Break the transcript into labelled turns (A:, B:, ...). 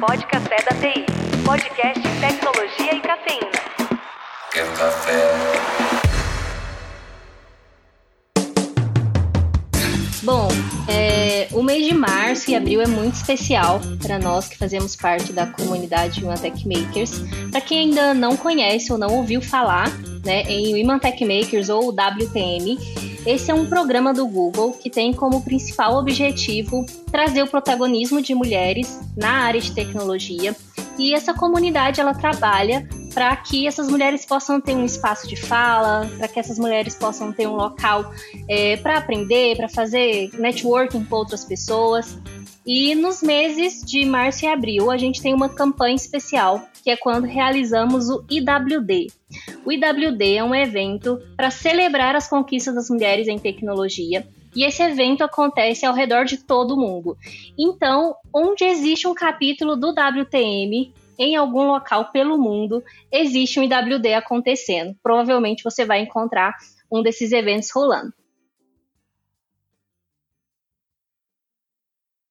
A: Pode Café da TI, podcast Tecnologia e Cafeína.
B: Quer café?
C: Bom, é, o mês de março e abril é muito especial para nós que fazemos parte da comunidade Imantech Makers. Para quem ainda não conhece ou não ouviu falar né, em Imantech Makers ou WTM, esse é um programa do Google que tem como principal objetivo trazer o protagonismo de mulheres na área de tecnologia. E essa comunidade ela trabalha para que essas mulheres possam ter um espaço de fala, para que essas mulheres possam ter um local é, para aprender, para fazer networking com outras pessoas. E nos meses de março e abril, a gente tem uma campanha especial, que é quando realizamos o IWD. O IWD é um evento para celebrar as conquistas das mulheres em tecnologia. E esse evento acontece ao redor de todo o mundo. Então, onde existe um capítulo do WTM, em algum local pelo mundo, existe um IWD acontecendo. Provavelmente você vai encontrar um desses eventos rolando.